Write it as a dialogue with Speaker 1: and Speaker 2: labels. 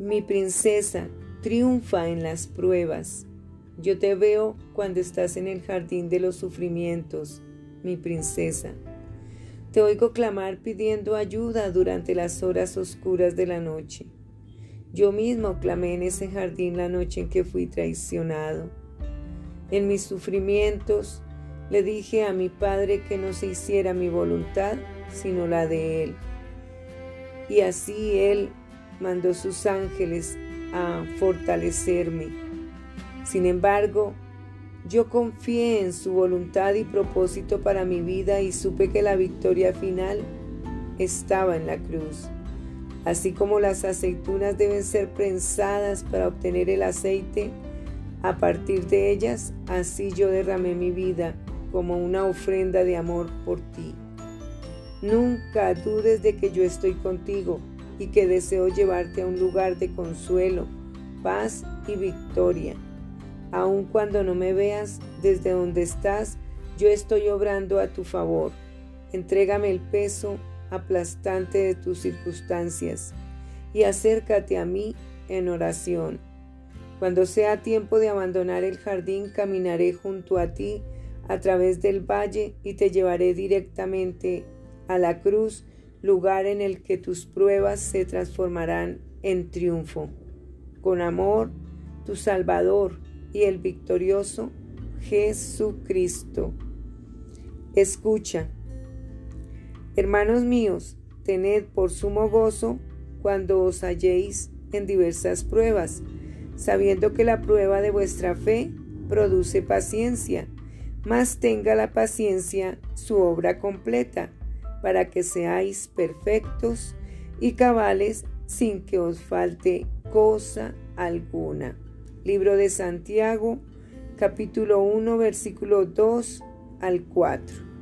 Speaker 1: Mi princesa triunfa en las pruebas. Yo te veo cuando estás en el jardín de los sufrimientos, mi princesa. Te oigo clamar pidiendo ayuda durante las horas oscuras de la noche. Yo mismo clamé en ese jardín la noche en que fui traicionado. En mis sufrimientos le dije a mi padre que no se hiciera mi voluntad, sino la de él. Y así él mandó sus ángeles a fortalecerme. Sin embargo, yo confié en su voluntad y propósito para mi vida y supe que la victoria final estaba en la cruz. Así como las aceitunas deben ser prensadas para obtener el aceite, a partir de ellas, así yo derramé mi vida como una ofrenda de amor por ti. Nunca dudes de que yo estoy contigo y que deseo llevarte a un lugar de consuelo, paz y victoria. Aun cuando no me veas desde donde estás, yo estoy obrando a tu favor. Entrégame el peso aplastante de tus circunstancias y acércate a mí en oración. Cuando sea tiempo de abandonar el jardín, caminaré junto a ti a través del valle y te llevaré directamente a la cruz lugar en el que tus pruebas se transformarán en triunfo. Con amor, tu Salvador y el victorioso Jesucristo. Escucha, hermanos míos, tened por sumo gozo cuando os halléis en diversas pruebas, sabiendo que la prueba de vuestra fe produce paciencia, mas tenga la paciencia su obra completa para que seáis perfectos y cabales sin que os falte cosa alguna. Libro de Santiago, capítulo 1, versículo 2 al 4.